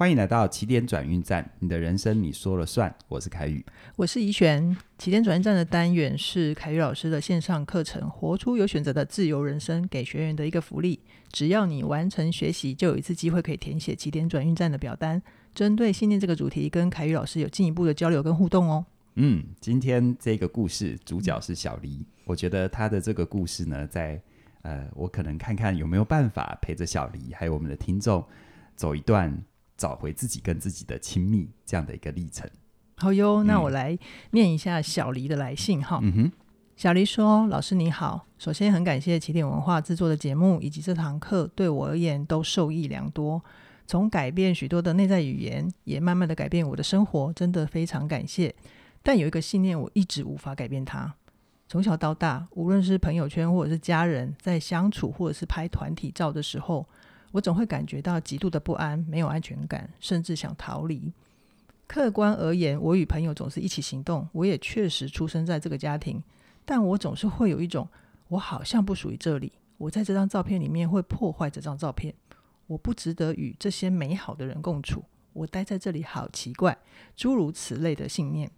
欢迎来到起点转运站，你的人生你说了算。我是凯宇，我是怡璇。起点转运站的单元是凯宇老师的线上课程《活出有选择的自由人生》，给学员的一个福利。只要你完成学习，就有一次机会可以填写起点转运站的表单，针对信念这个主题，跟凯宇老师有进一步的交流跟互动哦。嗯，今天这个故事主角是小黎，我觉得他的这个故事呢，在呃，我可能看看有没有办法陪着小黎，还有我们的听众走一段。找回自己跟自己的亲密这样的一个历程。好哟，那我来念一下小黎的来信哈。嗯哼，小黎说：“老师你好，首先很感谢起点文化制作的节目以及这堂课，对我而言都受益良多。从改变许多的内在语言，也慢慢的改变我的生活，真的非常感谢。但有一个信念，我一直无法改变它。从小到大，无论是朋友圈或者是家人，在相处或者是拍团体照的时候。”我总会感觉到极度的不安，没有安全感，甚至想逃离。客观而言，我与朋友总是一起行动，我也确实出生在这个家庭，但我总是会有一种，我好像不属于这里。我在这张照片里面会破坏这张照片，我不值得与这些美好的人共处。我待在这里好奇怪，诸如此类的信念，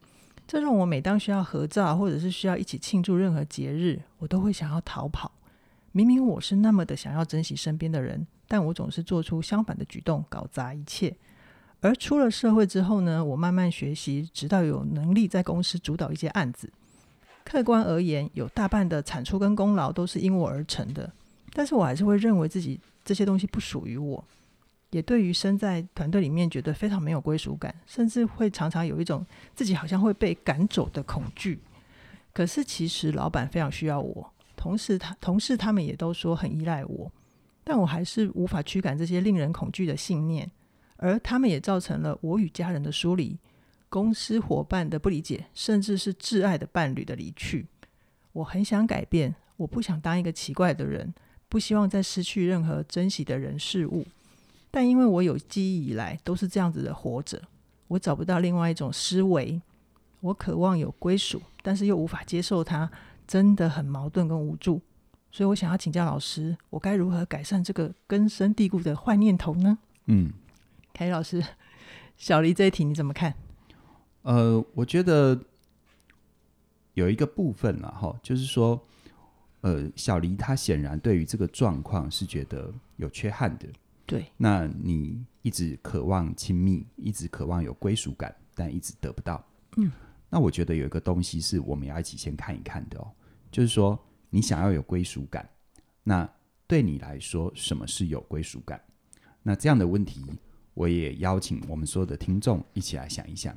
这让我每当需要合照，或者是需要一起庆祝任何节日，我都会想要逃跑。明明我是那么的想要珍惜身边的人。但我总是做出相反的举动，搞砸一切。而出了社会之后呢，我慢慢学习，直到有能力在公司主导一些案子。客观而言，有大半的产出跟功劳都是因我而成的。但是我还是会认为自己这些东西不属于我，也对于身在团队里面觉得非常没有归属感，甚至会常常有一种自己好像会被赶走的恐惧。可是其实老板非常需要我，同时他同事他们也都说很依赖我。但我还是无法驱赶这些令人恐惧的信念，而他们也造成了我与家人的疏离、公司伙伴的不理解，甚至是挚爱的伴侣的离去。我很想改变，我不想当一个奇怪的人，不希望再失去任何珍惜的人事物。但因为我有记忆以来都是这样子的活着，我找不到另外一种思维。我渴望有归属，但是又无法接受它，真的很矛盾跟无助。所以我想要请教老师，我该如何改善这个根深蒂固的坏念头呢？嗯，凯老师，小黎这一题你怎么看？呃，我觉得有一个部分了哈，就是说，呃，小黎他显然对于这个状况是觉得有缺憾的。对，那你一直渴望亲密，一直渴望有归属感，但一直得不到。嗯，那我觉得有一个东西是我们要一起先看一看的哦，就是说。你想要有归属感，那对你来说，什么是有归属感？那这样的问题，我也邀请我们所有的听众一起来想一想。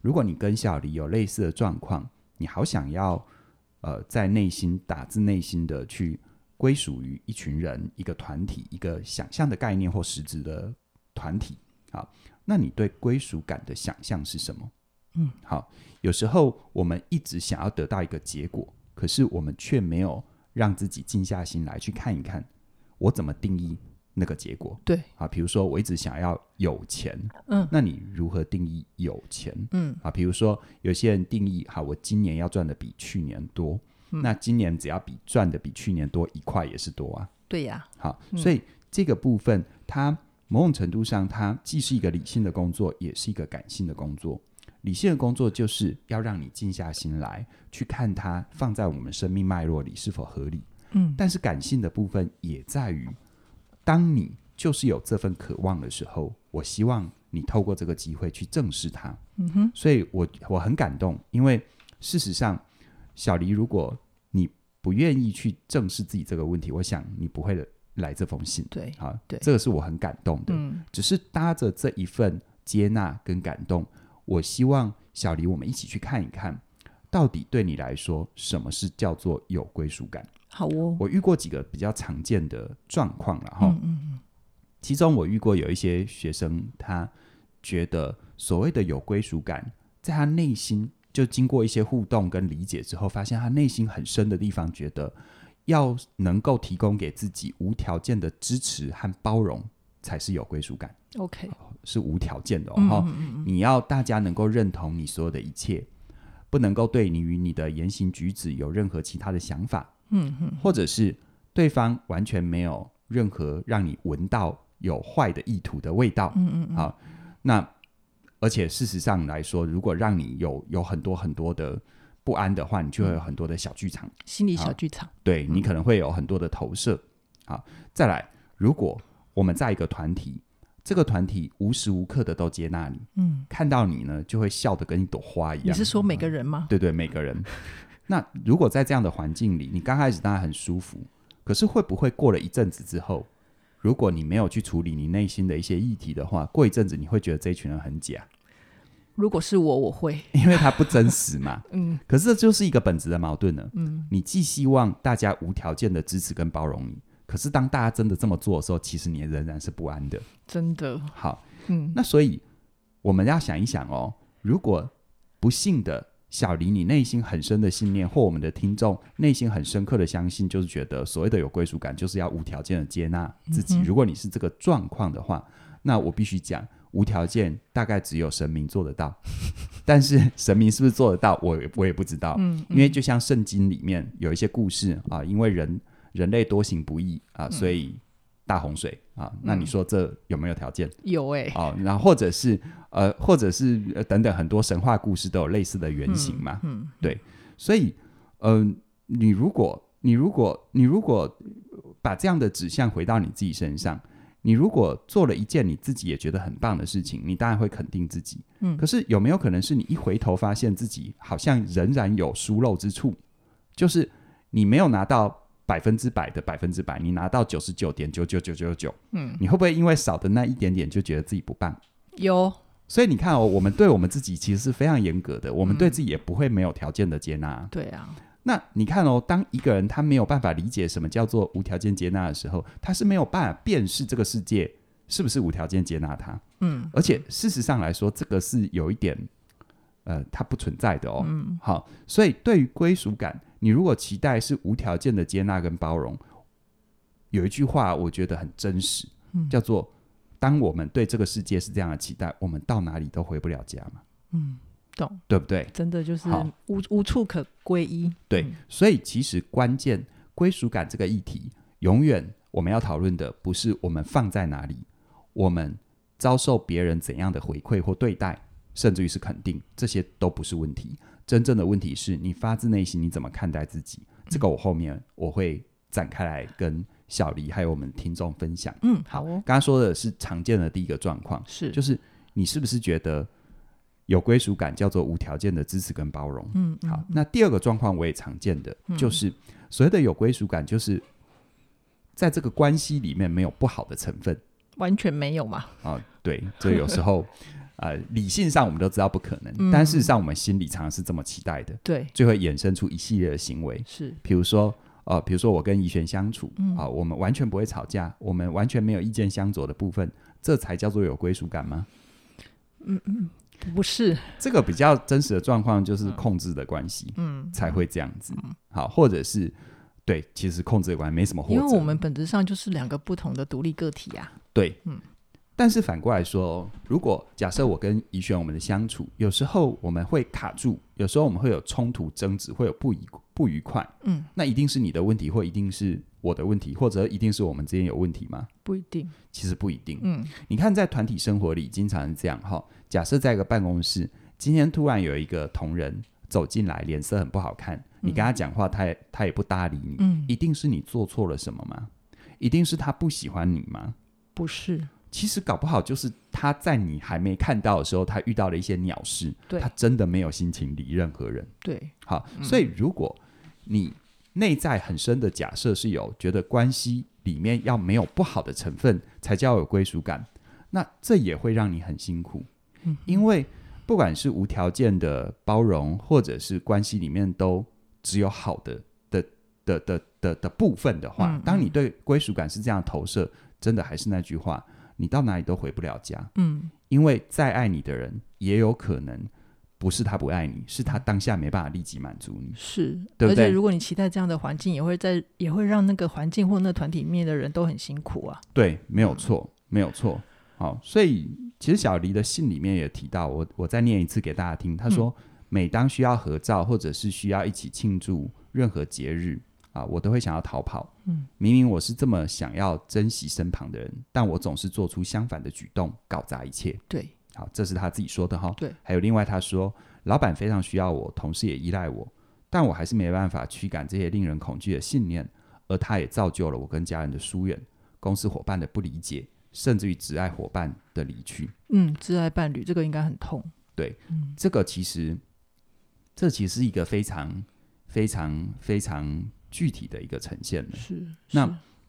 如果你跟小黎有类似的状况，你好想要，呃，在内心打自内心的去归属于一群人、一个团体、一个想象的概念或实质的团体，好，那你对归属感的想象是什么？嗯，好，有时候我们一直想要得到一个结果。可是我们却没有让自己静下心来去看一看，我怎么定义那个结果？对啊，比如说我一直想要有钱，嗯，那你如何定义有钱？嗯啊，比如说有些人定义，好，我今年要赚的比去年多，嗯，那今年只要比赚的比去年多一块也是多啊。对呀，好，所以这个部分它某种程度上，它既是一个理性的工作，也是一个感性的工作。理性的工作就是要让你静下心来去看它放在我们生命脉络里是否合理。嗯，但是感性的部分也在于，当你就是有这份渴望的时候，我希望你透过这个机会去正视它。嗯哼，所以我我很感动，因为事实上，小黎，如果你不愿意去正视自己这个问题，我想你不会来这封信。对，好，对，这个是我很感动的。嗯，只是搭着这一份接纳跟感动。我希望小黎，我们一起去看一看，到底对你来说，什么是叫做有归属感？好哦，我遇过几个比较常见的状况了哈。嗯嗯嗯。其中我遇过有一些学生，他觉得所谓的有归属感，在他内心就经过一些互动跟理解之后，发现他内心很深的地方，觉得要能够提供给自己无条件的支持和包容，才是有归属感。OK。是无条件的哦，你要大家能够认同你所有的一切，不能够对你与你的言行举止有任何其他的想法，嗯嗯，或者是对方完全没有任何让你闻到有坏的意图的味道，嗯嗯，好，那而且事实上来说，如果让你有有很多很多的不安的话，你就会有很多的小剧场，心理小剧场。对，你可能会有很多的投射。好，再来，如果我们在一个团体，这个团体无时无刻的都接纳你，嗯，看到你呢，就会笑得跟一朵花一样。你是说每个人吗？对对，每个人。那如果在这样的环境里，你刚开始当然很舒服，可是会不会过了一阵子之后，如果你没有去处理你内心的一些议题的话，过一阵子你会觉得这一群人很假。如果是我，我会，因为他不真实嘛。嗯。可是这就是一个本质的矛盾了。嗯。你既希望大家无条件的支持跟包容你，可是当大家真的这么做的时候，其实你仍然是不安的。真的。好。嗯。那所以我们要想一想哦，如果不幸的。小黎，你内心很深的信念，或我们的听众内心很深刻的相信，就是觉得所谓的有归属感，就是要无条件的接纳自己。嗯、如果你是这个状况的话，那我必须讲，无条件大概只有神明做得到。但是神明是不是做得到，我也我也不知道。嗯嗯、因为就像圣经里面有一些故事啊，因为人人类多行不义啊，所以。大洪水啊，那你说这有没有条件？有哎、欸，哦，然后或者是呃，或者是、呃、等等，很多神话故事都有类似的原型嘛。嗯，嗯对，所以，嗯、呃，你如果你如果你如果把这样的指向回到你自己身上，你如果做了一件你自己也觉得很棒的事情，你当然会肯定自己。嗯，可是有没有可能是你一回头发现自己好像仍然有疏漏之处，就是你没有拿到。百分之百的百分之百，你拿到九十九点九九九九九，嗯，你会不会因为少的那一点点就觉得自己不棒？有，所以你看哦，我们对我们自己其实是非常严格的，我们对自己也不会没有条件的接纳。嗯。对啊，那你看哦，当一个人他没有办法理解什么叫做无条件接纳的时候，他是没有办法辨识这个世界是不是无条件接纳他。嗯，而且事实上来说，这个是有一点，呃，它不存在的哦。嗯，好，所以对于归属感。你如果期待是无条件的接纳跟包容，有一句话我觉得很真实，嗯、叫做“当我们对这个世界是这样的期待，我们到哪里都回不了家嘛。”嗯，懂，对不对？真的就是无无处可归依。对，嗯、所以其实关键归属感这个议题，永远我们要讨论的不是我们放在哪里，我们遭受别人怎样的回馈或对待，甚至于是肯定，这些都不是问题。真正的问题是你发自内心你怎么看待自己？嗯、这个我后面我会展开来跟小黎还有我们听众分享。嗯，好哦。刚刚说的是常见的第一个状况，是就是你是不是觉得有归属感叫做无条件的支持跟包容？嗯，好。嗯、那第二个状况我也常见的，嗯、就是所谓的有归属感，就是在这个关系里面没有不好的成分，完全没有嘛？啊，对，这有时候。呃，理性上我们都知道不可能，嗯、但事实上我们心里常常是这么期待的，对，就会衍生出一系列的行为，是，比如说，呃，比如说我跟怡璇相处，啊、嗯。呃，我们完全不会吵架，我们完全没有意见相左的部分，这才叫做有归属感吗？嗯嗯，不是，这个比较真实的状况就是控制的关系，嗯，才会这样子，嗯、好，或者是对，其实控制的关系没什么，因为我们本质上就是两个不同的独立个体啊，对，嗯。但是反过来说，如果假设我跟怡璇我们的相处，有时候我们会卡住，有时候我们会有冲突、争执，会有不愉不愉快。嗯，那一定是你的问题，或一定是我的问题，或者一定是我们之间有问题吗？不一定，其实不一定。嗯，你看在团体生活里，经常是这样哈。假设在一个办公室，今天突然有一个同仁走进来，脸色很不好看，你跟他讲话，他也他也不搭理你。嗯，一定是你做错了什么吗？一定是他不喜欢你吗？不是。其实搞不好就是他在你还没看到的时候，他遇到了一些鸟事，对他真的没有心情理任何人。对，好，嗯、所以如果你内在很深的假设是有觉得关系里面要没有不好的成分才叫有归属感，那这也会让你很辛苦。嗯，因为不管是无条件的包容，或者是关系里面都只有好的的的的的的，的部分的话，当你对归属感是这样投射，真的还是那句话。你到哪里都回不了家，嗯，因为再爱你的人，也有可能不是他不爱你，是他当下没办法立即满足你，是，对不对？而且如果你期待这样的环境，也会在也会让那个环境或那团体里面的人都很辛苦啊。对，没有错，嗯、没有错。好，所以其实小黎的信里面也提到，我我再念一次给大家听。他说，嗯、每当需要合照或者是需要一起庆祝任何节日。啊，我都会想要逃跑。嗯，明明我是这么想要珍惜身旁的人，但我总是做出相反的举动，搞砸一切。对，好，这是他自己说的哈。对，还有另外他说，老板非常需要我，同事也依赖我，但我还是没办法驱赶这些令人恐惧的信念，而他也造就了我跟家人的疏远，公司伙伴的不理解，甚至于挚爱伙伴的离去。嗯，挚爱伴侣这个应该很痛。对，嗯，这个其实，这其实是一个非常、非常、非常具体的一个呈现了。是，那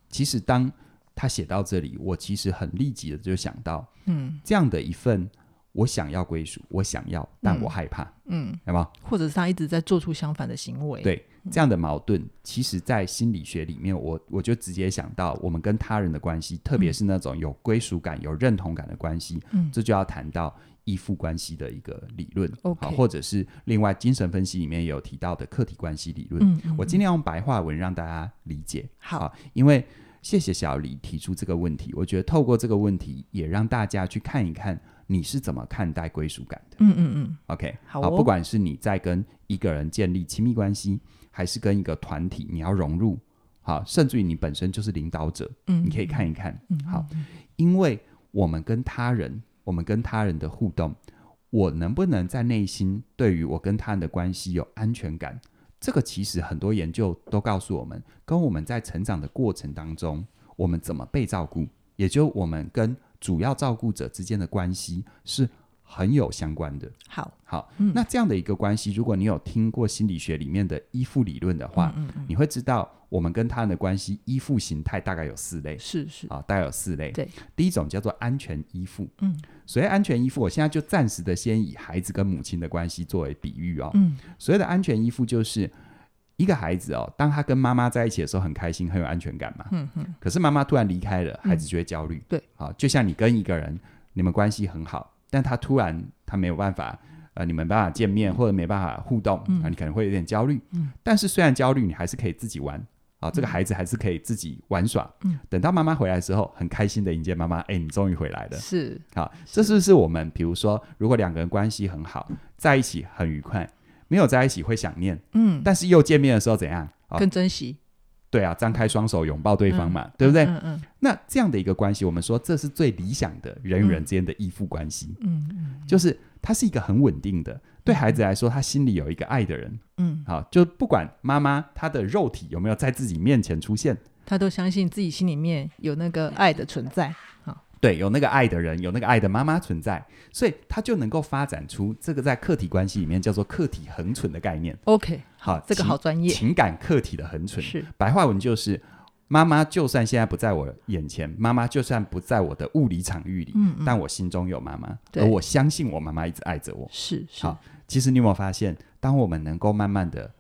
其实当他写到这里，我其实很立即的就想到，嗯，这样的一份我想要归属，我想要，但我害怕，嗯，有没有？或者是他一直在做出相反的行为？对，这样的矛盾，其实在心理学里面，我我就直接想到，我们跟他人的关系，特别是那种有归属感、有认同感的关系，嗯，这就要谈到。依附关系的一个理论，okay. 或者是另外精神分析里面有提到的客体关系理论。嗯嗯、我尽量用白话文让大家理解。好，好，因为谢谢小李提出这个问题，我觉得透过这个问题也让大家去看一看你是怎么看待归属感的。嗯嗯嗯。OK，好、哦，好，不管是你在跟一个人建立亲密关系，还是跟一个团体你要融入，好，甚至于你本身就是领导者，嗯，你可以看一看。嗯，好，因为我们跟他人，我们跟他人的互动。我能不能在内心对于我跟他人的关系有安全感？这个其实很多研究都告诉我们，跟我们在成长的过程当中，我们怎么被照顾，也就我们跟主要照顾者之间的关系是很有相关的。好，好，嗯，那这样的一个关系，如果你有听过心理学里面的依附理论的话，嗯嗯嗯，你会知道我们跟他人的关系依附形态大概有四类，是是啊，大概有四类。对，第一种叫做安全依附，嗯。所谓安全依附，我现在就暂时的先以孩子跟母亲的关系作为比喻哦。嗯，所谓的安全依附就是一个孩子哦，当他跟妈妈在一起的时候很开心，很有安全感嘛。嗯嗯。可是妈妈突然离开了，孩子就会焦虑。对、嗯，啊，就像你跟一个人，你们关系很好，但他突然他没有办法，呃，你们没办法见面或者没办法互动，啊、嗯，你可能会有点焦虑。嗯。但是虽然焦虑，你还是可以自己玩。啊，这个孩子还是可以自己玩耍。嗯，等到妈妈回来的时候，很开心的迎接妈妈。哎，你终于回来了。是，好，这是不是我们？比如说，如果两个人关系很好，在一起很愉快，没有在一起会想念。嗯，但是又见面的时候怎样？啊更珍惜。对啊，张开双手拥抱对方嘛，嗯、对不对？嗯嗯，嗯。那这样的一个关系，我们说这是最理想的人与人之间的依附关系。嗯嗯，就是它是一个很稳定的。对孩子来说，他心里有一个爱的人，嗯，好，就不管妈妈她的肉体有没有在自己面前出现，他都相信自己心里面有那个爱的存在，好，对，有那个爱的人，有那个爱的妈妈存在，所以他就能够发展出这个在客体关系里面叫做客体恒存的概念。OK，好，这个好专业，情感客体的恒存。是。白话文就是。妈妈就算现在不在我眼前，妈妈就算不在我的物理场域里，嗯嗯，但我心中有妈妈，而我相信我妈妈一直爱着我。是是。好，其实你有没有发现，当我们能够慢慢的，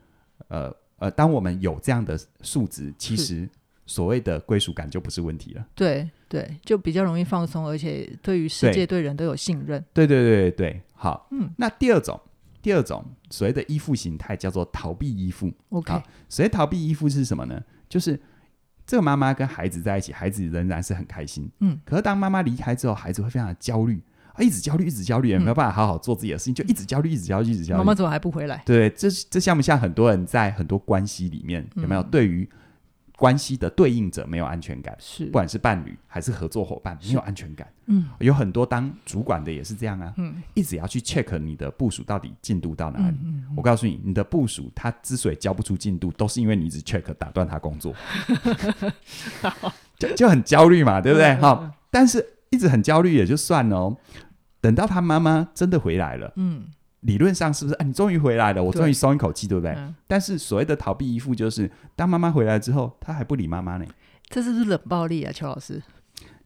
呃呃，当我们有这样的素质，其实所谓的归属感就不是问题了。对对，就比较容易放松，而且对于世界、对人都有信任。对对对对对，好。嗯，那第二种，第二种所谓的依附形态叫做逃避依附。OK，所谓逃避依附是什么呢？就是。这个妈妈跟孩子在一起，孩子仍然是很开心。嗯，可是当妈妈离开之后，孩子会非常的焦虑啊，一直焦虑，一直焦虑，也没有办法好好做自己的事情，嗯、就一直焦虑，一直焦虑，一直焦虑。妈妈怎么还不回来？对，这这像不像很多人在很多关系里面有没有对于？关系的对应者没有安全感，是，不管是伴侣还是合作伙伴，没有安全感。嗯，有很多当主管的也是这样啊，嗯，一直要去 check 你的部署到底进度到哪里。嗯我告诉你，你的部署他之所以交不出进度，都是因为你一直 check 打断他工作，就就很焦虑嘛，对不对？好、但是一直很焦虑也就算了哦，等到他妈妈真的回来了，嗯。理论上是不是？啊，你终于回来了，我终于松一口气，对不对？嗯、但是所谓的逃避依附，就是当妈妈回来之后，他还不理妈妈呢。这是不是冷暴力啊，邱老师？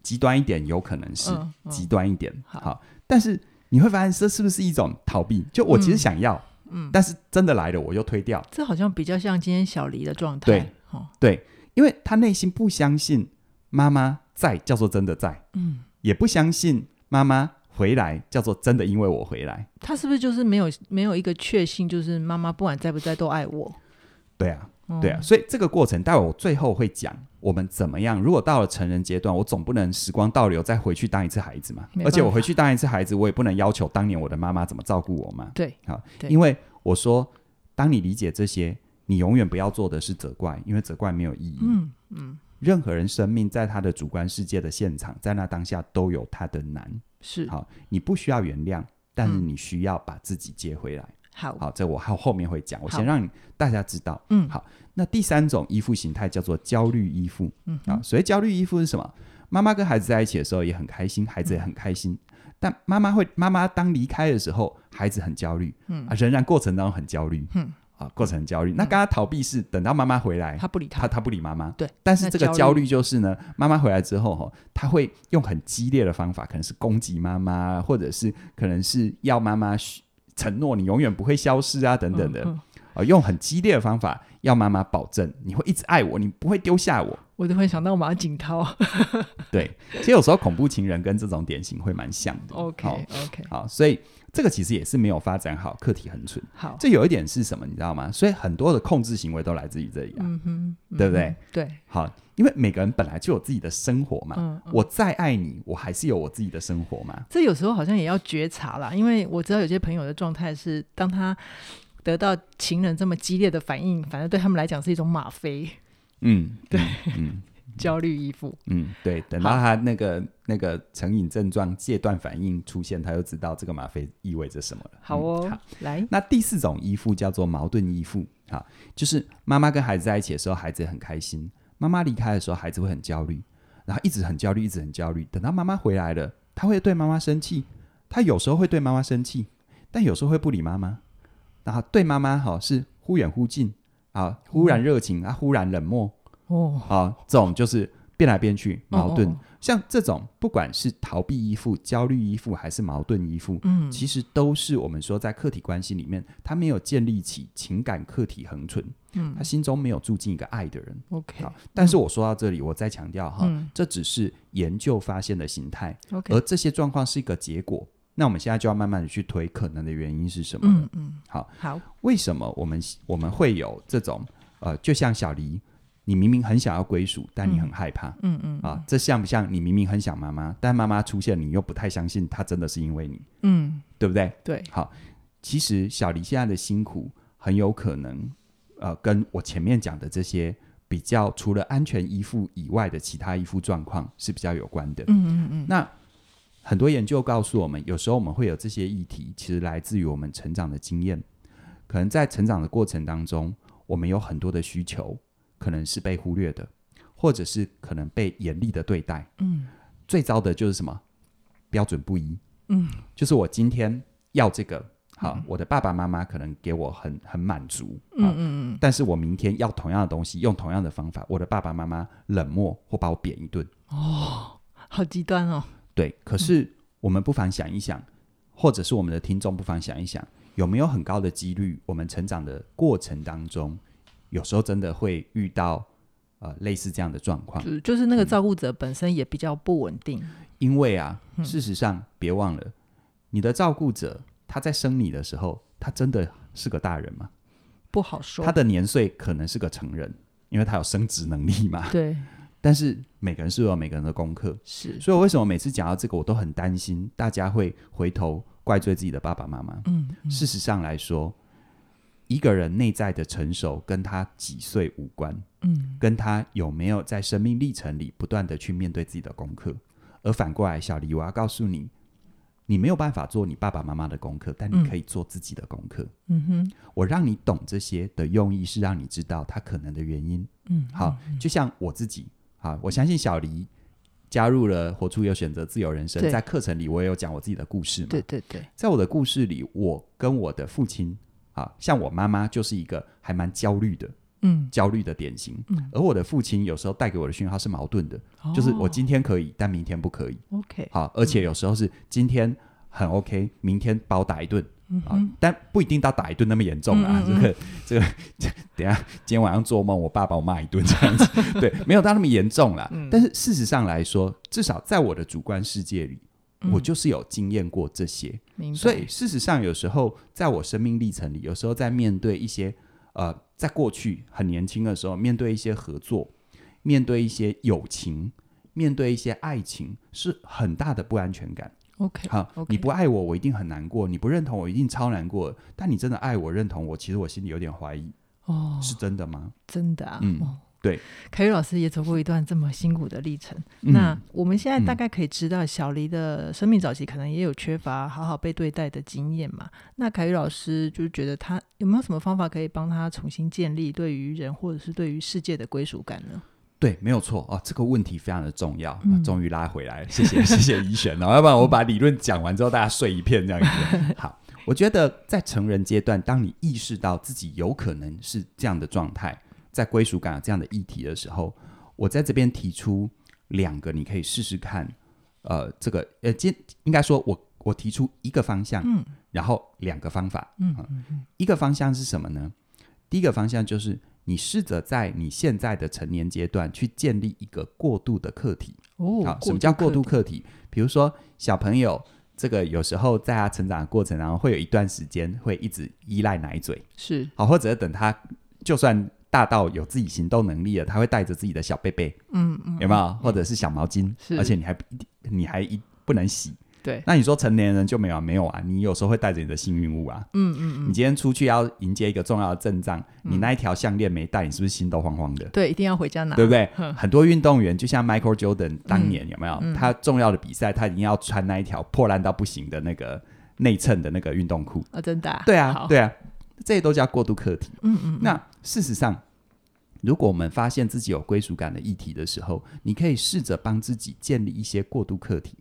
极端一点，有可能是、嗯嗯、极端一点好。好，但是你会发现，这是不是一种逃避？就我其实想要，嗯，但是真的来了，我又推掉。这好像比较像今天小黎的状态。对，哦、对，因为他内心不相信妈妈在叫做真的在，嗯，也不相信妈妈。回来叫做真的，因为我回来，他是不是就是没有没有一个确信，就是妈妈不管在不在都爱我？对啊，对啊，所以这个过程，待会我最后会讲我们怎么样。如果到了成人阶段，我总不能时光倒流再回去当一次孩子嘛？而且我回去当一次孩子，我也不能要求当年我的妈妈怎么照顾我嘛？对，好，因为我说，当你理解这些，你永远不要做的是责怪，因为责怪没有意义。嗯嗯，任何人生命在他的主观世界的现场，在那当下都有他的难。是好，你不需要原谅，但是你需要把自己接回来。嗯、好，好，这我后后面会讲，我先让你大家知道。嗯，好，那第三种依附形态叫做焦虑依附。嗯，啊，所谓焦虑依附是什么？妈妈跟孩子在一起的时候也很开心，孩子也很开心。嗯但妈妈会，妈妈当离开的时候，孩子很焦虑，嗯啊，仍然过程当中很焦虑，嗯啊，过程很焦虑。那刚刚逃避是等到妈妈回来，他不理他，他他不理妈妈，对。但是这个焦虑就是呢，妈妈回来之后哈，他会用很激烈的方法，可能是攻击妈妈，或者是可能是要妈妈承诺你永远不会消失啊，等等的，嗯嗯、啊，用很激烈的方法要妈妈保证你会一直爱我，你不会丢下我。我都会想到马景涛。对，其实有时候恐怖情人跟这种典型会蛮像的。OK OK，好，所以这个其实也是没有发展好，课题很蠢。好，这有一点是什么，你知道吗？所以很多的控制行为都来自于这里啊，嗯哼，嗯对不对？对，好，因为每个人本来就有自己的生活嘛。嗯嗯、我再爱你，我还是有我自己的生活嘛。这有时候好像也要觉察啦，因为我知道有些朋友的状态是，当他得到情人这么激烈的反应，反正对他们来讲是一种吗啡。嗯，对，嗯。嗯 焦虑依附，嗯，对，等到他那个那个成瘾症状戒断反应出现，他就知道这个吗啡意味着什么了。好哦，嗯、好来，那第四种依附叫做矛盾依附，哈，就是妈妈跟孩子在一起的时候，孩子很开心；妈妈离开的时候，孩子会很焦虑，然后一直很焦虑，一直很焦虑。等到妈妈回来了，他会对妈妈生气，他有时候会对妈妈生气，但有时候会不理妈妈，然后对妈妈好是忽远忽近，啊，忽然热情、嗯、啊，忽然冷漠。哦，好，这种就是变来变去，矛盾。哦哦像这种，不管是逃避依附、焦虑依附，还是矛盾依附，嗯，其实都是我们说在客体关系里面，他没有建立起情感客体恒存，嗯，他心中没有住进一个爱的人。OK，好，但是我说到这里，我再强调哈，嗯，这只是研究发现的形态，OK，而这些状况是一个结果。那我们现在就要慢慢的去推可能的原因是什么？嗯嗯，好，好，为什么我们我们会有这种呃，就像小黎。你明明很想要归属，但你很害怕。嗯嗯，嗯啊，这像不像你明明很想妈妈，但妈妈出现，你又不太相信她真的是因为你？嗯，对不对？对。好，其实小黎现在的辛苦很有可能，呃，跟我前面讲的这些比较除了安全依附以外的其他依附状况是比较有关的。嗯嗯嗯。那很多研究告诉我们，有时候我们会有这些议题，其实来自于我们成长的经验。可能在成长的过程当中，我们有很多的需求。可能是被忽略的，或者是可能被严厉的对待。嗯，最糟的就是什么？标准不一。嗯，就是我今天要这个，好，嗯、我的爸爸妈妈可能给我很很满足。嗯嗯嗯。但是我明天要同样的东西，用同样的方法，我的爸爸妈妈冷漠或把我扁一顿。哦，好极端哦。对，可是我们不妨想一想，或者是我们的听众不妨想一想，有没有很高的几率，我们成长的过程当中，有时候真的会遇到呃类似这样的状况，就，就是那个照顾者本身也比较不稳定。嗯、因为啊，嗯、事实上别忘了，你的照顾者他在生你的时候，他真的是个大人吗？不好说。他的年岁可能是个成人，因为他有生殖能力嘛。对。但是每个人是有每个人的功课，是。所以我为什么每次讲到这个，我都很担心大家会回头怪罪自己的爸爸妈妈。嗯。嗯事实上来说。一个人内在的成熟跟他几岁无关，嗯，跟他有没有在生命历程里不断的去面对自己的功课。而反过来，小黎，我要告诉你，你没有办法做你爸爸妈妈的功课，但你可以做自己的功课。嗯哼，我让你懂这些的用意是让你知道他可能的原因。嗯，好，就像我自己，好，我相信小黎加入了活出有选择自由人生，在课程里我也有讲我自己的故事嘛。对对对，在我的故事里，我跟我的父亲。啊，像我妈妈就是一个还蛮焦虑的，嗯，焦虑的典型。嗯，而我的父亲有时候带给我的讯号是矛盾的，哦、就是我今天可以，但明天不可以。OK，好，而且有时候是今天很 OK，明天把我打一顿，嗯啊，但不一定到打一顿那么严重啊。嗯嗯嗯这个这个，等下今天晚上做梦，我爸把我骂一顿这样子，对，没有到那么严重啦。嗯、但是事实上来说，至少在我的主观世界里。我就是有经验过这些，嗯、所以事实上，有时候在我生命历程里，有时候在面对一些呃，在过去很年轻的时候，面对一些合作，面对一些友情，面对一些爱情，是很大的不安全感。OK，好，okay. 你不爱我，我一定很难过；你不认同我，一定超难过。但你真的爱我、认同我，其实我心里有点怀疑，哦，是真的吗？真的啊，嗯，哦、对，凯宇老师也走过一段这么辛苦的历程。嗯、那我们现在大概可以知道，小黎的生命早期可能也有缺乏好好被对待的经验嘛。那凯宇老师就觉得他有没有什么方法可以帮他重新建立对于人或者是对于世界的归属感呢？对，没有错哦，这个问题非常的重要，嗯、终于拉回来了，谢谢谢谢怡璇哦，要不然我把理论讲完之后，大家睡一片这样子。好，我觉得在成人阶段，当你意识到自己有可能是这样的状态，在归属感有这样的议题的时候，我在这边提出两个，你可以试试看。呃，这个呃，今应该说我我提出一个方向，嗯，然后两个方法，嗯，一个方向是什么呢？第一个方向就是。你试着在你现在的成年阶段去建立一个过渡的课题。哦，好，什么叫过渡课题？比如说小朋友，这个有时候在他成长的过程然后，会有一段时间会一直依赖奶嘴，是好，或者等他就算大到有自己行动能力了，他会带着自己的小贝贝，嗯嗯，有没有？或者是小毛巾，是，而且你还你还一不能洗。对，那你说成年人就没有啊？没有啊！你有时候会带着你的幸运物啊。嗯嗯嗯。你今天出去要迎接一个重要的阵仗，嗯、你那一条项链没带，你是不是心都慌慌的？对，一定要回家拿，对不对？很多运动员就像 Michael Jordan 当年、嗯、有没有？他重要的比赛，他一定要穿那一条破烂到不行的那个内衬的那个运动裤啊、哦！真的、啊？对啊，对啊，这些都叫过渡课题。嗯，嗯嗯。那事实上，如果我们发现自己有归属感的议题的时候，你可以试着帮自己建立一些过渡课题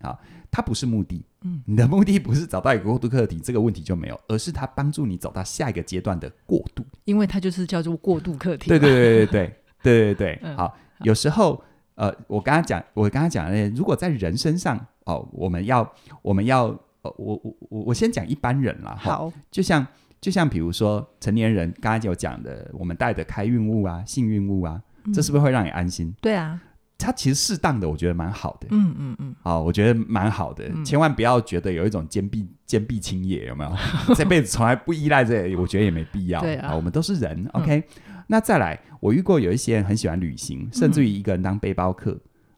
啊。它不是目的，嗯，你的目的不是找到一个过渡课题，这个问题就没有，而是它帮助你走到下一个阶段的过渡，因为它就是叫做过渡课题。对对对对对对对对好，有时候呃，我刚刚讲，我刚刚讲的，如果在人身上哦，我们要我们要呃，我我我我先讲一般人啦，好，就像就像比如说成年人，刚刚有讲的，我们带的开运物啊、幸运物啊，嗯、这是不是会让你安心？对啊。它其实适当的，我觉得蛮好的。嗯嗯嗯，好，我觉得蛮好的。嗯、千万不要觉得有一种坚壁坚壁清野，有没有？这辈子从来不依赖这，我觉得也没必要。对啊，我们都是人。嗯、OK，那再来，我遇过有一些人很喜欢旅行，甚至于一个人当背包客、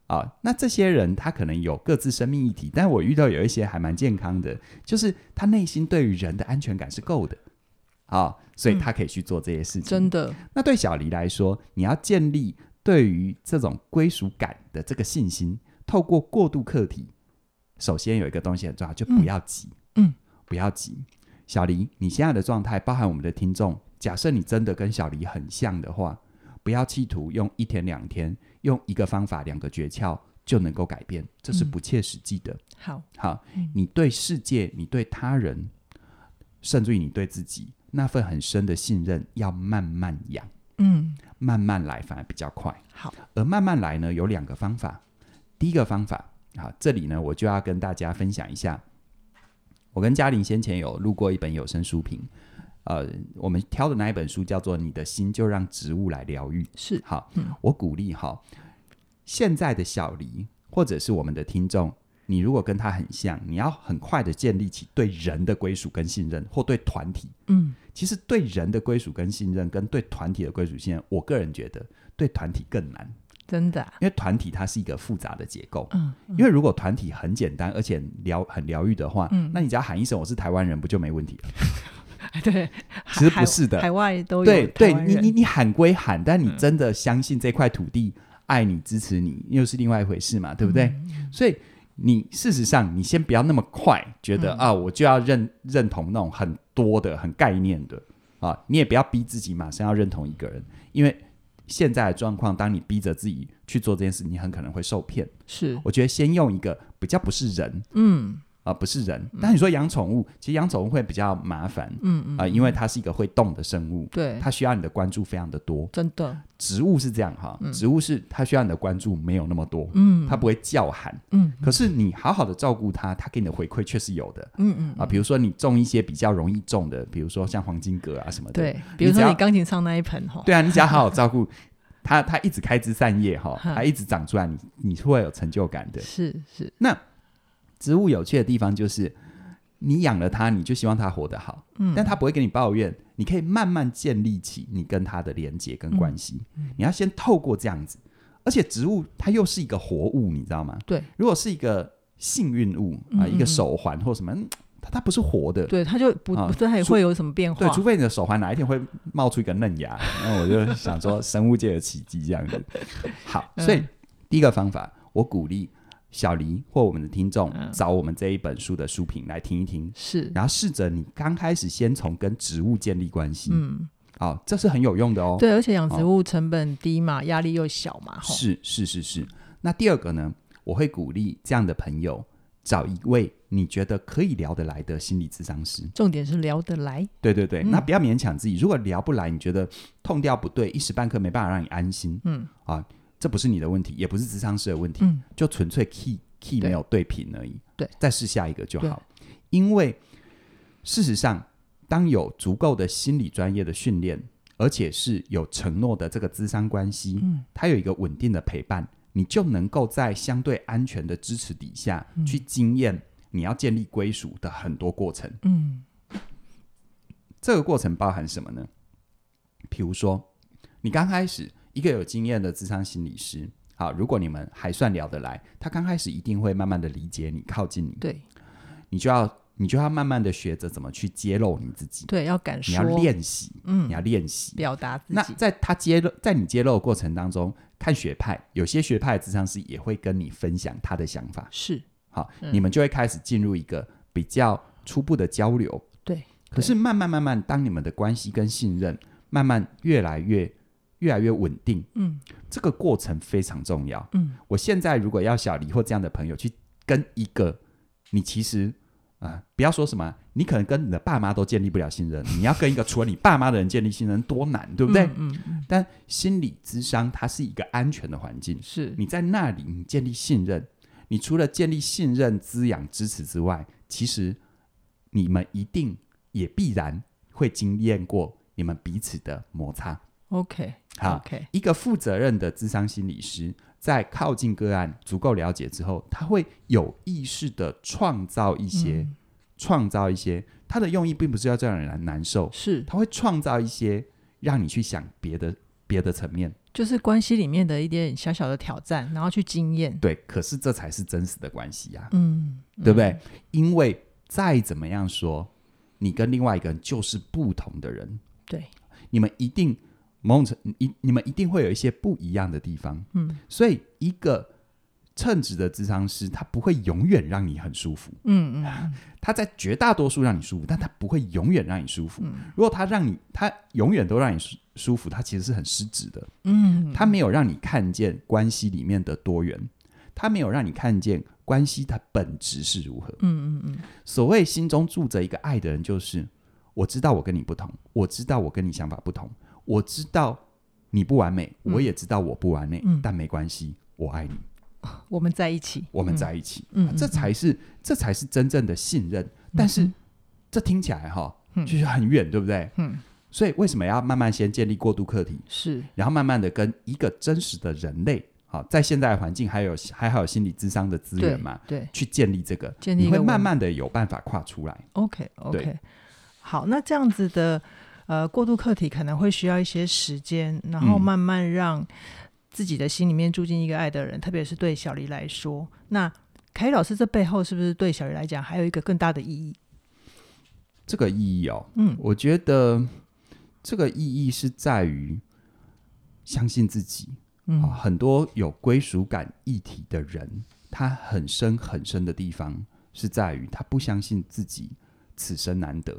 嗯、啊。那这些人他可能有各自生命议题，但我遇到有一些还蛮健康的，就是他内心对于人的安全感是够的啊，所以他可以去做这些事情。嗯、真的。那对小黎来说，你要建立。对于这种归属感的这个信心，透过过渡课题，首先有一个东西很重要，就不要急，嗯，嗯，不要急。小黎，你现在的状态，包含我们的听众，假设你真的跟小黎很像的话，不要企图用一天两天，用一个方法、两个诀窍就能够改变，这是不切实际的。好，好，你对世界、你对他人，甚至于你对自己那份很深的信任，要慢慢养。嗯，慢慢来反而比较快。好，而慢慢来呢，有两个方法。第一个方法，好，这里呢，我就要跟大家分享一下。我跟嘉玲先前有录过一本有声书评，呃，我们挑的那一本书叫做《你的心就让植物来疗愈》。是，好，嗯，我鼓励哈，现在的小黎或者是我们的听众。你如果跟他很像，你要很快的建立起对人的归属跟信任，或对团体。嗯，其实对人的归属跟信任，跟对团体的归属信任，我个人觉得对团体更难。真的啊？因为团体它是一个复杂的结构。嗯，嗯，因为如果团体很简单，而且疗很疗愈的话，嗯，那你只要喊一声“我是台湾人”，不就没问题了？对，其实不是的，海外都有。对，对你你你喊归喊，但你真的相信这块土地爱你、支持你，又是另外一回事嘛？对不对？嗯，所以。你事实上，你先不要那么快觉得、嗯、啊，我就要认认同那种很多的、很概念的啊。你也不要逼自己马上要认同一个人，因为现在的状况，当你逼着自己去做这件事，你很可能会受骗。是，我觉得先用一个比较不是人，嗯。啊，不是人。但你说养宠物，其实养宠物会比较麻烦，嗯嗯，啊，因为它是一个会动的生物，对，它需要你的关注非常的多，真的。植物是这样哈，植物是它需要你的关注没有那么多，嗯，它不会叫喊，嗯，可是你好好的照顾它，它给你的回馈却是有的，嗯嗯，啊，比如说你种一些比较容易种的，比如说像黄金葛啊什么的，对，比如说你钢琴上那一盆哈，对啊，你只要好好照顾它，它一直开枝散叶哈，它一直长出来，你你会有成就感的，是是。那植物有趣的地方就是。你养了它，你就希望它活得好，嗯，但它不会跟你抱怨。你可以慢慢建立起你跟它的连接跟关系。嗯，你要先透过这样子，而且植物它又是一个活物，你知道吗？对，如果是一个幸运物啊，嗯，一个手环或什么，它它不是活的，对，它就不、啊、它也会有什么变化。对，除非你的手环哪一天会冒出一个嫩芽，那我就想说生物界的奇迹这样子。好，所以、嗯、第一个方法，我鼓励小黎或我们的听众、嗯、找我们这一本书的书评来听一听，是，然后试着你刚开始先从跟植物建立关系，嗯，好、哦，这是很有用的哦。对，而且养植物成本低嘛，压、哦、力又小嘛。是是是是。那第二个呢，我会鼓励这样的朋友。找一位你觉得可以聊得来的心理咨商师，重点是聊得来。对对对，嗯、那不要勉强自己。如果聊不来，你觉得痛掉不对，一时半刻没办法让你安心，嗯啊，这不是你的问题，也不是智商师的问题，嗯、就纯粹 key key 没有对频而已。对，再试下一个就好。因为事实上，当有足够的心理专业的训练，而且是有承诺的这个咨商关系，嗯，它有一个稳定的陪伴。你就能够在相对安全的支持底下，嗯、去经验你要建立归属的很多过程。嗯，这个过程包含什么呢？比如说，你刚开始一个有经验的智商心理师，好，如果你们还算聊得来，他刚开始一定会慢慢的理解你，靠近你。对，你就要你就要慢慢的学着怎么去揭露你自己。对，要敢说，你要练习，嗯，你要练习表达自己。那在他揭露，在你揭露的过程当中。看学派，有些学派的智商师也会跟你分享他的想法，是好，嗯、你们就会开始进入一个比较初步的交流。对，可是慢慢慢慢，当你们的关系跟信任慢慢越来越越来越稳定，嗯，这个过程非常重要。嗯，我现在如果要小黎或这样的朋友去跟一个你其实。啊、呃，不要说什么，你可能跟你的爸妈都建立不了信任，你要跟一个除了你爸妈的人建立信任，多难，对不对？嗯，嗯，但心理咨商它是一个安全的环境，是你在那里你建立信任，你除了建立信任、滋养、支持之外，其实你们一定也必然会经验过你们彼此的摩擦。OK，好，OK，一个负责任的智商心理师。在靠近个案足够了解之后，他会有意识的创造一些，创、嗯、造一些。他的用意并不是要这样让人难受，是他会创造一些让你去想别的别的层面，就是关系里面的一点小小的挑战，然后去经验。对，可是这才是真实的关系呀、啊，嗯，对不对？嗯、因为再怎么样说，你跟另外一个人就是不同的人，对，你们一定。某种程一，你你们一定会有一些不一样的地方，嗯，所以一个称职的智商师，他不会永远让你很舒服，嗯嗯，他在绝大多数让你舒服，但他不会永远让你舒服。嗯、如果他让你，他永远都让你舒舒服，他其实是很失职的，嗯，他没有让你看见关系里面的多元，他没有让你看见关系的本质是如何，嗯嗯嗯。所谓心中住着一个爱的人，就是我知道我跟你不同，我知道我跟你想法不同。我知道你不完美，嗯、我也知道我不完美，嗯、但没关系，我爱你，我们在一起，我们在一起，嗯啊、这才是、嗯、这才是真正的信任。嗯、但是、嗯、这听起来哈，就是很远，对不对？嗯。所以为什么要慢慢先建立过渡课题？是，然后慢慢的跟一个真实的人类，好，在现代环境还有还好有心理智商的资源嘛？对，对去建立这个，建立你会慢慢的有办法跨出来。OK OK，好，那这样子的。呃，过渡课题可能会需要一些时间，然后慢慢让自己的心里面住进一个爱的人，嗯、特别是对小黎来说，那凯老师这背后是不是对小黎来讲还有一个更大的意义？这个意义哦，嗯，我觉得这个意义是在于相信自己。嗯、啊，很多有归属感议题的人，他很深很深的地方是在于他不相信自己此生难得。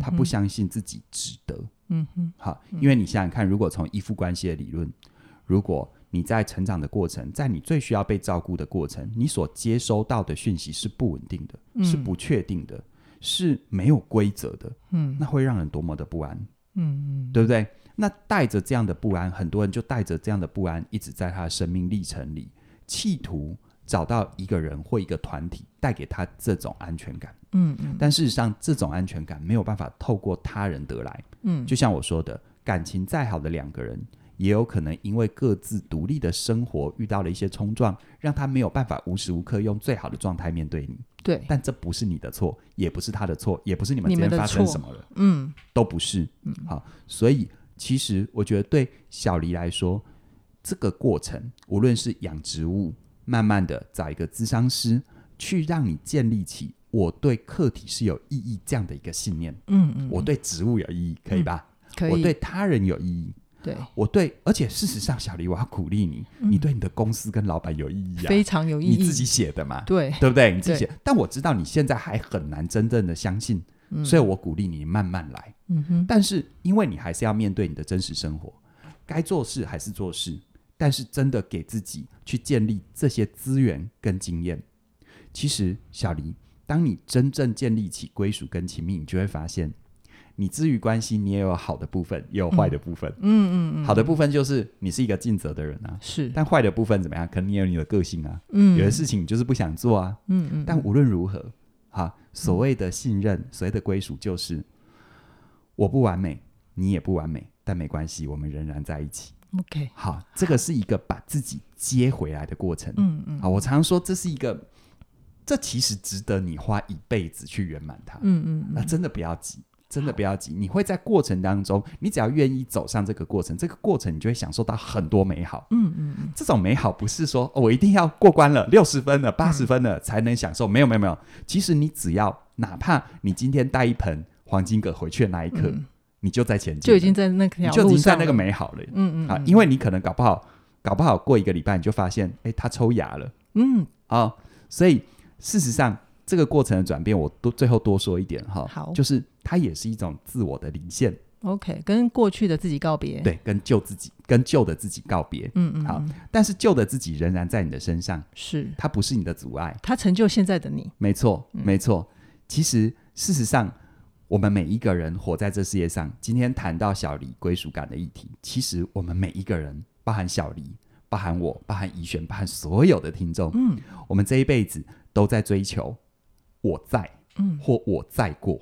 他不相信自己值得。嗯哼，好，因为你想想看，如果从依附关系的理论，如果你在成长的过程，在你最需要被照顾的过程，你所接收到的讯息是不稳定的，嗯、是不确定的，是没有规则的。嗯，那会让人多么的不安。嗯嗯，对不对？那带着这样的不安，很多人就带着这样的不安，一直在他的生命历程里，企图找到一个人或一个团体，带给他这种安全感。嗯嗯，但事实上，这种安全感没有办法透过他人得来。嗯，就像我说的，感情再好的两个人，也有可能因为各自独立的生活遇到了一些冲撞，让他没有办法无时无刻用最好的状态面对你。对，但这不是你的错，也不是他的错，也不是你们之间发生什么了。嗯，都不是。嗯，好，所以其实我觉得对小黎来说，这个过程，无论是养植物，慢慢的找一个咨商师，去让你建立起。我对客体是有意义这样的一个信念。嗯嗯，我对植物有意义，可以吧？可以。我对他人有意义。对，我对，而且事实上，小黎，我要鼓励你，你对你的公司跟老板有意义啊，非常有意义。你自己写的嘛，对，对不对？你自己写。但我知道你现在还很难真正的相信，所以我鼓励你慢慢来。嗯哼。但是，因为你还是要面对你的真实生活，该做事还是做事。但是，真的给自己去建立这些资源跟经验。其实，小黎，当你真正建立起归属跟亲密，你就会发现。你之于关系，你也有好的部分，也有坏的部分。嗯嗯嗯，嗯，好的部分就是你是一个尽责的人啊。是。但坏的部分怎么样？可能你有你的个性啊。嗯。有的事情你就是不想做啊。嗯嗯。但无论如何，哈，所谓的信任，所谓的归属，就是我不完美，你也不完美，但没关系，我们仍然在一起。OK。好，这个是一个把自己接回来的过程。嗯嗯。好，我常说这是一个，这其实值得你花一辈子去圆满它。嗯嗯。那真的不要急。真的不要急，你会在过程当中，你只要愿意走上这个过程，这个过程你就会享受到很多美好。嗯嗯嗯，这种美好不是说、哦、我一定要过关了六十分了八十分了才能享受，没有没有没有。其实你只要哪怕你今天带一盆黄金葛回去的那一刻，嗯、你就在前进，就已经在那条路，就已经在那个美好了。嗯嗯啊，因为你可能搞不好搞不好过一个礼拜你就发现，哎，它抽芽了。嗯啊，所以事实上。这个过程的转变，我多最后多说一点哈，好，就是它也是一种自我的离线，OK，跟过去的自己告别，对，跟旧自己、跟旧的自己告别，嗯嗯，好，但是旧的自己仍然在你的身上，是，它不是你的阻碍，它成就现在的你，没错，没错。嗯、其实事实上，我们每一个人活在这世界上，今天谈到小黎归属感的议题，其实我们每一个人，包含小黎，包含我，包含怡璇，包含所有的听众，嗯，我们这一辈子都在追求。我在，嗯，或我在过，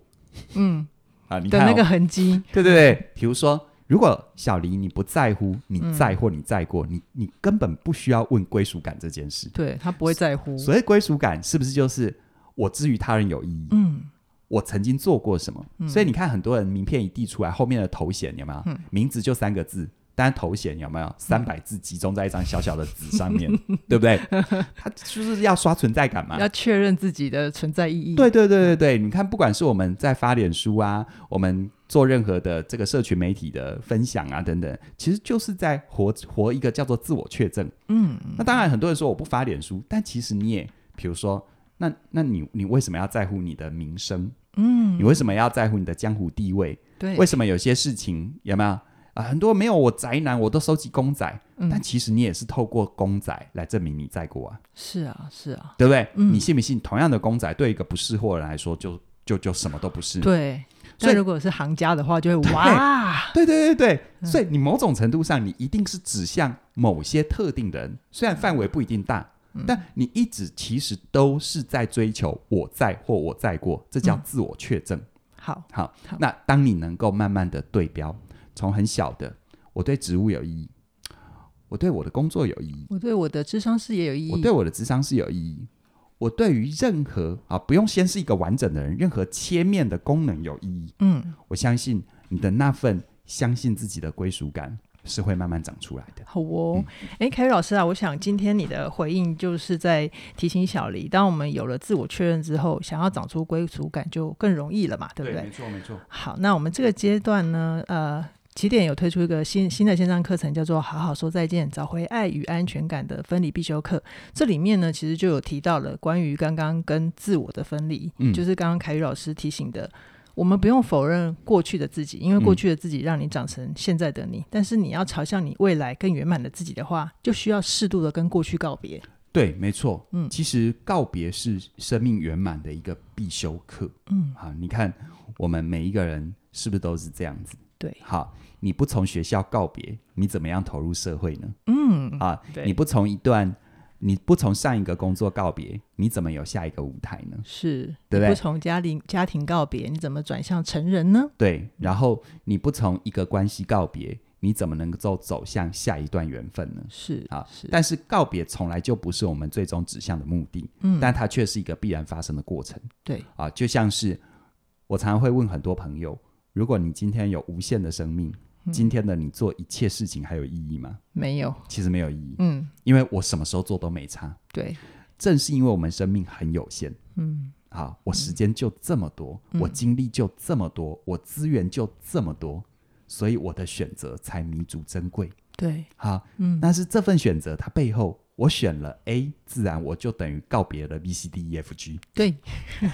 嗯 啊，你看、哦、的那个痕迹，对对对。比如说，如果小黎你不在乎你在或你在过，嗯、你你根本不需要问归属感这件事，对他不会在乎。所谓归属感，是不是就是我之于他人有意义？嗯，我曾经做过什么？嗯、所以你看，很多人名片一递出来，后面的头衔有没有？嗯、名字就三个字。但头衔有没有三百字集中在一张小小的纸上面，对不对？他就是要刷存在感嘛，要确认自己的存在意义。对对对对对，你看，不管是我们在发脸书啊，我们做任何的这个社群媒体的分享啊等等，其实就是在活活一个叫做自我确证。嗯，那当然很多人说我不发脸书，但其实你也，比如说，那那你你为什么要在乎你的名声？嗯，你为什么要在乎你的江湖地位？对，为什么有些事情有没有？啊，很多没有我宅男，我都收集公仔，嗯、但其实你也是透过公仔来证明你在过啊。是啊，是啊，对不对？嗯、你信不信？同样的公仔，对一个不识货人来说就，就就就什么都不是。对，所以如果是行家的话，就会哇，对对对对，嗯、所以你某种程度上，你一定是指向某些特定的人，虽然范围不一定大，嗯、但你一直其实都是在追求我在或我在过，这叫自我确证。嗯、好，好，那当你能够慢慢的对标，从很小的。我对植物有意义，我对我的工作有意义，我对我的智商是也有意义，我对我的智商是有意义，我对于任何啊，不用先是一个完整的人，任何切面的功能有意义。嗯，我相信你的那份相信自己的归属感是会慢慢长出来的。好哦，哎、嗯，凯宇老师啊，我想今天你的回应就是在提醒小黎，当我们有了自我确认之后，想要长出归属感就更容易了嘛，对不对？对，没错，没错。好，那我们这个阶段呢，呃。起点有推出一个新新的线上课程，叫做《好好说再见，找回爱与安全感的分离必修课》。这里面呢，其实就有提到了关于刚刚跟自我的分离，嗯、就是刚刚凯宇老师提醒的，我们不用否认过去的自己，因为过去的自己让你长成现在的你。嗯、但是你要朝向你未来更圆满的自己的话，就需要适度的跟过去告别。对，没错。嗯，其实告别是生命圆满的一个必修课。嗯，好，你看我们每一个人是不是都是这样子？对，好。你不从学校告别，你怎么样投入社会呢？嗯啊，对你不从一段，你不从上一个工作告别，你怎么有下一个舞台呢？是，对不对？不从家庭家庭告别，你怎么转向成人呢？对，然后你不从一个关系告别，你怎么能够走向下一段缘分呢？是啊，是。但是告别从来就不是我们最终指向的目的，嗯，但它却是一个必然发生的过程。对啊，就像是我常常会问很多朋友，如果你今天有无限的生命。今天的你做一切事情还有意义吗？没有，其实没有意义。嗯，因为我什么时候做都没差。对，正是因为我们生命很有限。嗯，好，我时间就这么多，嗯、我精力就这么多，我资源就这么多，所以我的选择才弥足珍贵。对，好，嗯，但是这份选择它背后，我选了 A，自然我就等于告别了 B、C、D、E、F、G。对，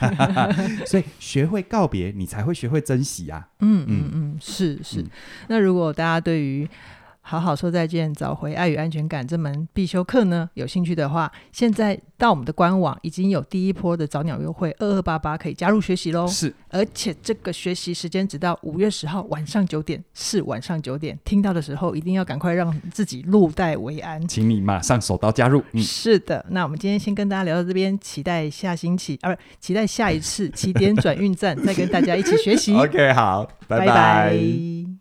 所以学会告别，你才会学会珍惜啊。嗯嗯嗯，是是。嗯、那如果大家对于好好说再见，找回爱与安全感这门必修课呢，有兴趣的话，现在到我们的官网已经有第一波的早鸟优惠，二二八八可以加入学习喽。是，而且这个学习时间直到五月十号晚上九点，是晚上九点。听到的时候一定要赶快让自己入袋为安，请你马上手刀加入。嗯、是的，那我们今天先跟大家聊到这边，期待下星期，啊，不，期待下一次起点转运站再跟大家一起学习。OK，好，拜拜。拜拜。